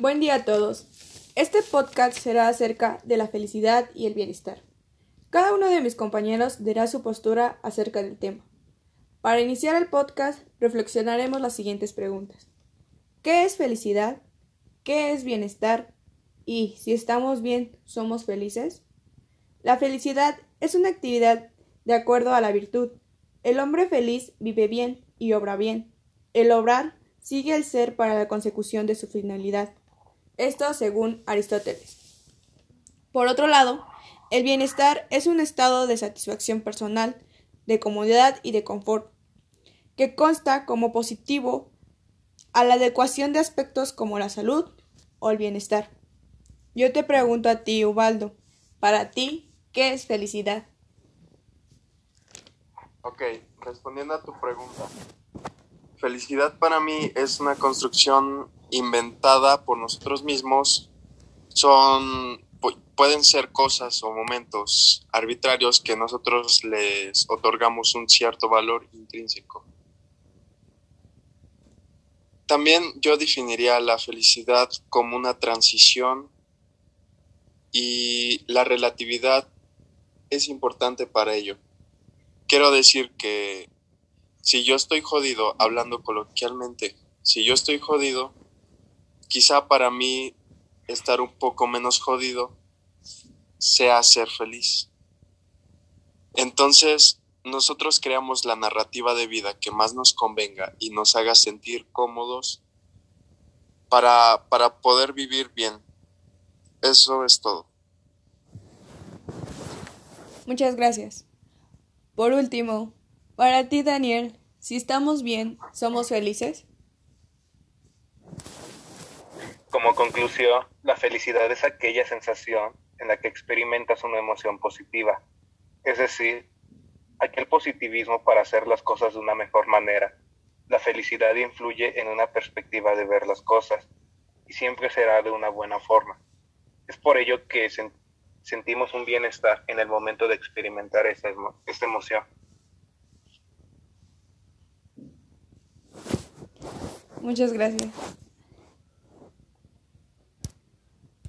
Buen día a todos. Este podcast será acerca de la felicidad y el bienestar. Cada uno de mis compañeros dará su postura acerca del tema. Para iniciar el podcast, reflexionaremos las siguientes preguntas. ¿Qué es felicidad? ¿Qué es bienestar? Y si estamos bien, ¿somos felices? La felicidad es una actividad de acuerdo a la virtud. El hombre feliz vive bien y obra bien. El obrar sigue el ser para la consecución de su finalidad. Esto según Aristóteles. Por otro lado, el bienestar es un estado de satisfacción personal, de comodidad y de confort, que consta como positivo a la adecuación de aspectos como la salud o el bienestar. Yo te pregunto a ti, Ubaldo, para ti, ¿qué es felicidad? Ok, respondiendo a tu pregunta. Felicidad para mí es una construcción inventada por nosotros mismos. Son pueden ser cosas o momentos arbitrarios que nosotros les otorgamos un cierto valor intrínseco. También yo definiría la felicidad como una transición y la relatividad es importante para ello. Quiero decir que si yo estoy jodido, hablando coloquialmente, si yo estoy jodido, quizá para mí estar un poco menos jodido sea ser feliz. Entonces, nosotros creamos la narrativa de vida que más nos convenga y nos haga sentir cómodos para, para poder vivir bien. Eso es todo. Muchas gracias. Por último, para ti, Daniel, si estamos bien, ¿somos felices? Como conclusión, la felicidad es aquella sensación en la que experimentas una emoción positiva, es decir, aquel positivismo para hacer las cosas de una mejor manera. La felicidad influye en una perspectiva de ver las cosas y siempre será de una buena forma. Es por ello que sentimos un bienestar en el momento de experimentar esta emoción. Muchas gracias.